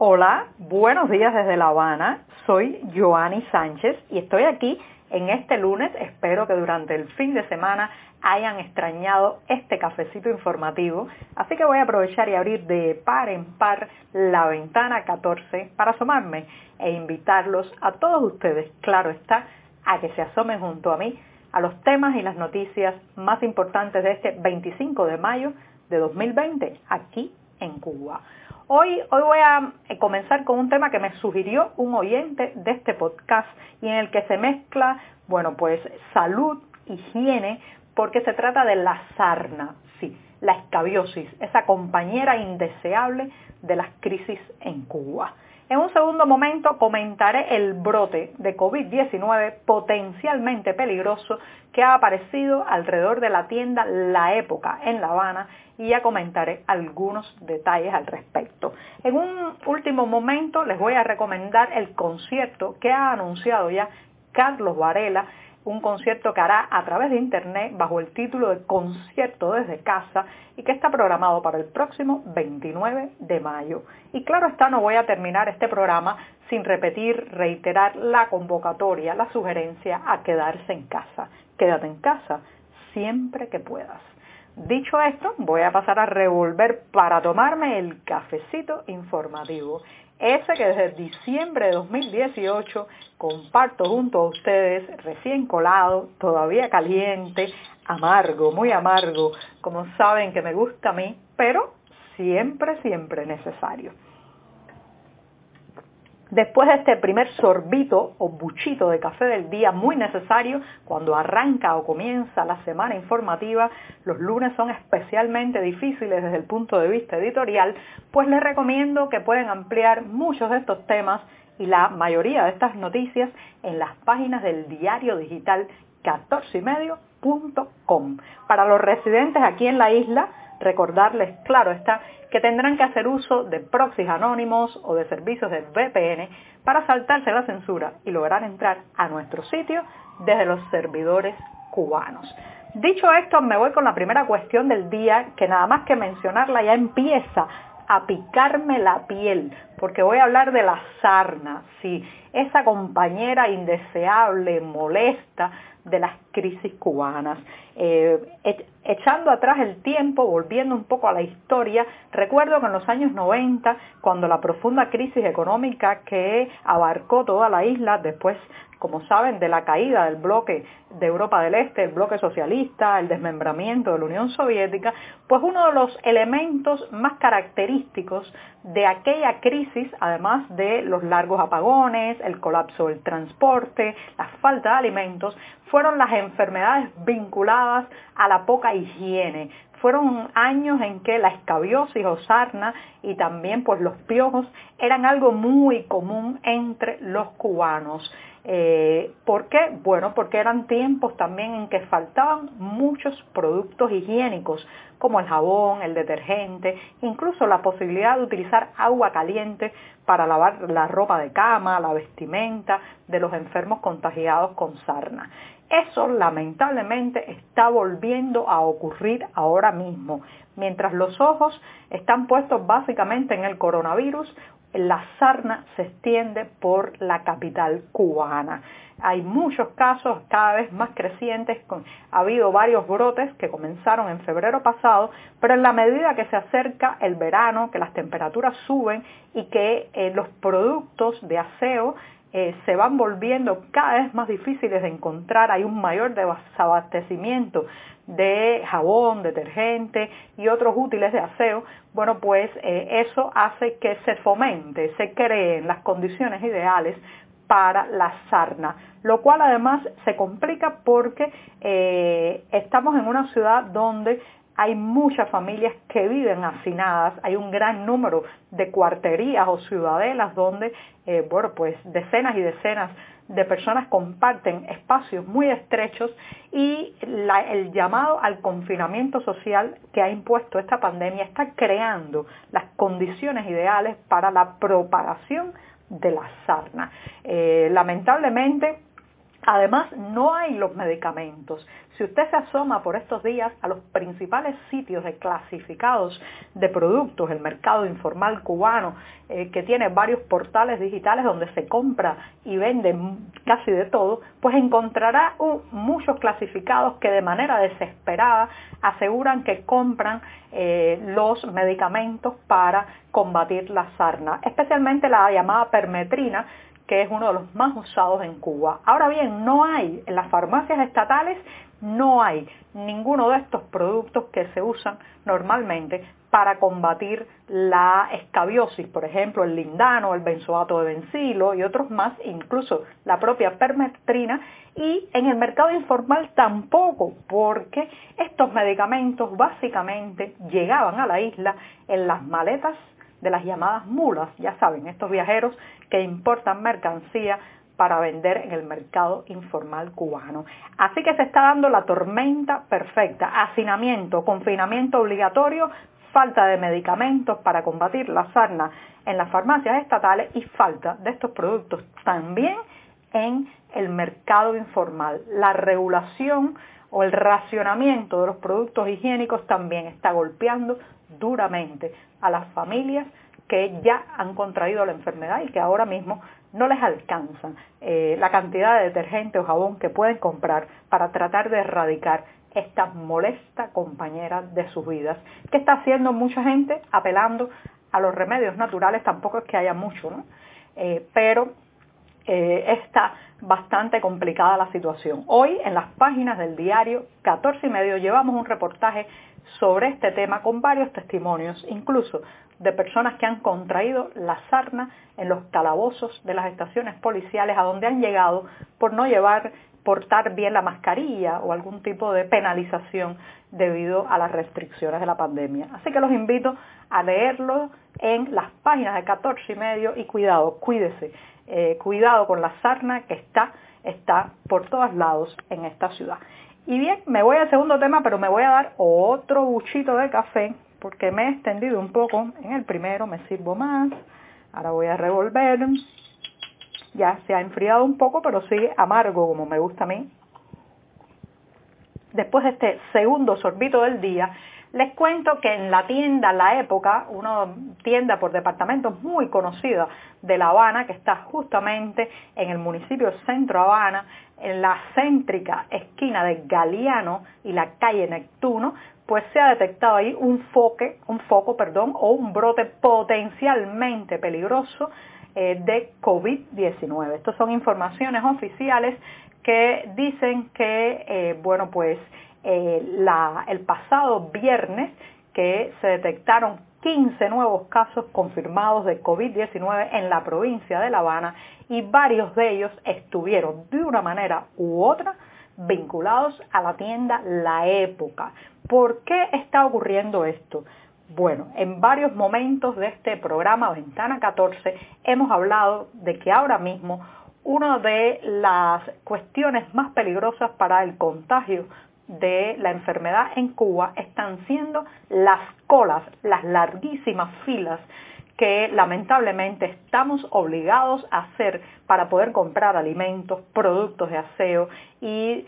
Hola, buenos días desde La Habana. Soy Joanny Sánchez y estoy aquí en este lunes. Espero que durante el fin de semana hayan extrañado este cafecito informativo. Así que voy a aprovechar y abrir de par en par la ventana 14 para asomarme e invitarlos a todos ustedes, claro está, a que se asomen junto a mí a los temas y las noticias más importantes de este 25 de mayo de 2020 aquí en Cuba. Hoy, hoy voy a eh, comenzar con un tema que me sugirió un oyente de este podcast y en el que se mezcla, bueno, pues salud, higiene, porque se trata de la sarna, sí, la escabiosis, esa compañera indeseable de las crisis en Cuba. En un segundo momento comentaré el brote de COVID-19 potencialmente peligroso que ha aparecido alrededor de la tienda La Época en La Habana y ya comentaré algunos detalles al respecto. En un último momento les voy a recomendar el concierto que ha anunciado ya Carlos Varela un concierto que hará a través de internet bajo el título de Concierto desde casa y que está programado para el próximo 29 de mayo. Y claro está, no voy a terminar este programa sin repetir, reiterar la convocatoria, la sugerencia a quedarse en casa. Quédate en casa siempre que puedas. Dicho esto, voy a pasar a revolver para tomarme el cafecito informativo ese que desde diciembre de 2018 comparto junto a ustedes, recién colado, todavía caliente, amargo, muy amargo, como saben que me gusta a mí, pero siempre, siempre necesario. Después de este primer sorbito o buchito de café del día muy necesario cuando arranca o comienza la semana informativa, los lunes son especialmente difíciles desde el punto de vista editorial, pues les recomiendo que pueden ampliar muchos de estos temas y la mayoría de estas noticias en las páginas del diario digital 14ymedio.com. Para los residentes aquí en la isla, recordarles, claro está, que tendrán que hacer uso de proxies anónimos o de servicios de VPN para saltarse la censura y lograr entrar a nuestro sitio desde los servidores cubanos. Dicho esto, me voy con la primera cuestión del día, que nada más que mencionarla ya empieza a picarme la piel, porque voy a hablar de la sarna, sí, esa compañera indeseable, molesta de las crisis cubanas. Eh, echando atrás el tiempo, volviendo un poco a la historia, recuerdo que en los años 90, cuando la profunda crisis económica que abarcó toda la isla después como saben, de la caída del bloque de Europa del Este, el bloque socialista, el desmembramiento de la Unión Soviética, pues uno de los elementos más característicos de aquella crisis, además de los largos apagones, el colapso del transporte, la falta de alimentos, fueron las enfermedades vinculadas a la poca higiene, fueron años en que la escabiosis o sarna y también pues los piojos eran algo muy común entre los cubanos. Eh, ¿Por qué? Bueno, porque eran tiempos también en que faltaban muchos productos higiénicos, como el jabón, el detergente, incluso la posibilidad de utilizar agua caliente para lavar la ropa de cama, la vestimenta de los enfermos contagiados con sarna. Eso lamentablemente está volviendo a ocurrir ahora mismo. Mientras los ojos están puestos básicamente en el coronavirus, la sarna se extiende por la capital cubana. Hay muchos casos cada vez más crecientes, ha habido varios brotes que comenzaron en febrero pasado, pero en la medida que se acerca el verano, que las temperaturas suben y que eh, los productos de aseo eh, se van volviendo cada vez más difíciles de encontrar, hay un mayor desabastecimiento de jabón, detergente y otros útiles de aseo, bueno, pues eh, eso hace que se fomente, se creen las condiciones ideales para la sarna, lo cual además se complica porque eh, estamos en una ciudad donde hay muchas familias que viven hacinadas, hay un gran número de cuarterías o ciudadelas donde, eh, bueno, pues decenas y decenas de personas comparten espacios muy estrechos y el llamado al confinamiento social que ha impuesto esta pandemia está creando las condiciones ideales para la propagación de la sarna. Eh, lamentablemente, Además, no hay los medicamentos. Si usted se asoma por estos días a los principales sitios de clasificados de productos, el mercado informal cubano, eh, que tiene varios portales digitales donde se compra y vende casi de todo, pues encontrará muchos clasificados que de manera desesperada aseguran que compran eh, los medicamentos para combatir la sarna, especialmente la llamada permetrina, que es uno de los más usados en Cuba. Ahora bien, no hay, en las farmacias estatales no hay ninguno de estos productos que se usan normalmente para combatir la escabiosis, por ejemplo, el lindano, el benzoato de bencilo y otros más, incluso la propia permetrina, y en el mercado informal tampoco, porque estos medicamentos básicamente llegaban a la isla en las maletas de las llamadas mulas, ya saben, estos viajeros que importan mercancía para vender en el mercado informal cubano. Así que se está dando la tormenta perfecta, hacinamiento, confinamiento obligatorio, falta de medicamentos para combatir la sarna en las farmacias estatales y falta de estos productos también en el mercado informal. La regulación o el racionamiento de los productos higiénicos también está golpeando duramente a las familias que ya han contraído la enfermedad y que ahora mismo no les alcanza eh, la cantidad de detergente o jabón que pueden comprar para tratar de erradicar esta molesta compañera de sus vidas. ¿Qué está haciendo mucha gente? Apelando a los remedios naturales, tampoco es que haya mucho, ¿no? Eh, pero eh, está bastante complicada la situación. Hoy en las páginas del diario 14 y medio llevamos un reportaje sobre este tema con varios testimonios, incluso de personas que han contraído la sarna en los calabozos de las estaciones policiales a donde han llegado por no llevar portar bien la mascarilla o algún tipo de penalización debido a las restricciones de la pandemia. Así que los invito a leerlo en las páginas de 14 y medio y cuidado, cuídese, eh, cuidado con la sarna que está, está por todos lados en esta ciudad. Y bien, me voy al segundo tema, pero me voy a dar otro buchito de café porque me he extendido un poco en el primero, me sirvo más. Ahora voy a revolver. Ya se ha enfriado un poco, pero sigue amargo como me gusta a mí. Después de este segundo sorbito del día, les cuento que en la tienda La Época, una tienda por departamentos muy conocida de La Habana, que está justamente en el municipio Centro Habana, en la céntrica esquina de Galeano y la calle Neptuno, pues se ha detectado ahí un, foque, un foco perdón, o un brote potencialmente peligroso eh, de COVID-19. Estas son informaciones oficiales que dicen que, eh, bueno, pues eh, el pasado viernes que se detectaron 15 nuevos casos confirmados de COVID-19 en la provincia de La Habana y varios de ellos estuvieron de una manera u otra vinculados a la tienda La Época. ¿Por qué está ocurriendo esto? Bueno, en varios momentos de este programa Ventana 14 hemos hablado de que ahora mismo una de las cuestiones más peligrosas para el contagio de la enfermedad en Cuba están siendo las colas, las larguísimas filas que lamentablemente estamos obligados a hacer para poder comprar alimentos, productos de aseo y eh,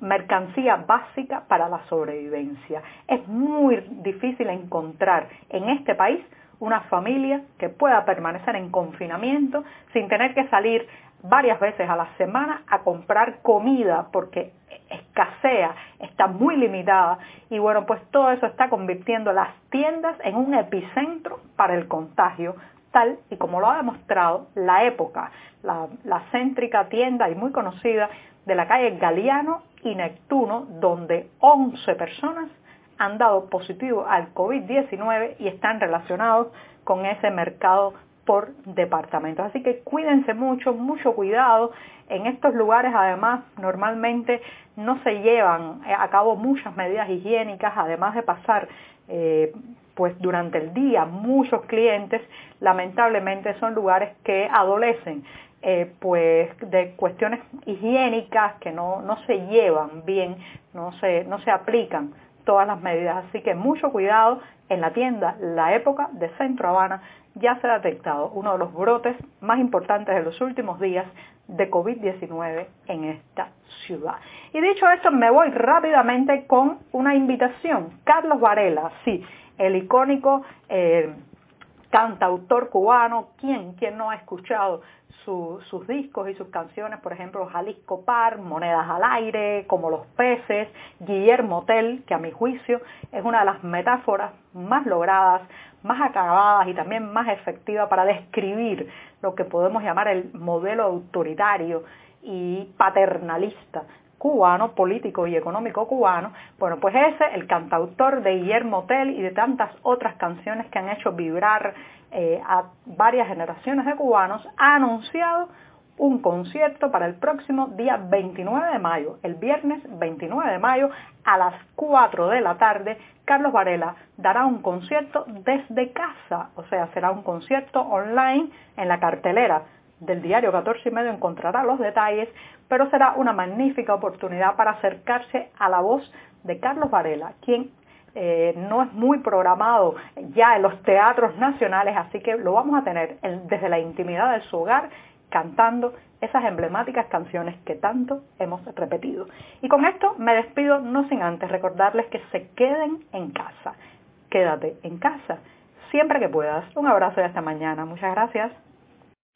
mercancía básica para la sobrevivencia. Es muy difícil encontrar en este país una familia que pueda permanecer en confinamiento sin tener que salir varias veces a la semana a comprar comida porque escasea, está muy limitada. Y bueno, pues todo eso está convirtiendo las tiendas en un epicentro para el contagio, tal y como lo ha demostrado la época, la, céntrica tienda y muy conocida de la calle Galeano y Neptuno, donde 11 personas han dado positivo al COVID-19 y están relacionados con ese mercado por departamentos. Así que cuídense mucho, mucho cuidado. En estos lugares además normalmente no se llevan a cabo muchas medidas higiénicas, además de pasar eh, pues durante el día muchos clientes lamentablemente son lugares que adolecen eh, pues de cuestiones higiénicas que no, no se llevan bien, no se, no se aplican todas las medidas. Así que mucho cuidado en la tienda, la época de Centro Habana ya se ha detectado uno de los brotes más importantes de los últimos días de COVID-19 en esta ciudad. Y dicho esto, me voy rápidamente con una invitación. Carlos Varela, sí, el icónico eh, cantautor cubano, ¿quién, quién no ha escuchado sus discos y sus canciones, por ejemplo, Jalisco Par, Monedas al Aire, como Los Peces, Guillermo Tell, que a mi juicio es una de las metáforas más logradas, más acabadas y también más efectivas para describir lo que podemos llamar el modelo autoritario y paternalista cubano, político y económico cubano, bueno, pues ese, el cantautor de Guillermo Tell y de tantas otras canciones que han hecho vibrar eh, a varias generaciones de cubanos, ha anunciado un concierto para el próximo día 29 de mayo, el viernes 29 de mayo a las 4 de la tarde, Carlos Varela dará un concierto desde casa, o sea, será un concierto online en la cartelera del diario 14 y medio encontrará los detalles, pero será una magnífica oportunidad para acercarse a la voz de Carlos Varela, quien eh, no es muy programado ya en los teatros nacionales, así que lo vamos a tener desde la intimidad de su hogar cantando esas emblemáticas canciones que tanto hemos repetido. Y con esto me despido no sin antes recordarles que se queden en casa. Quédate en casa siempre que puedas. Un abrazo y hasta mañana. Muchas gracias.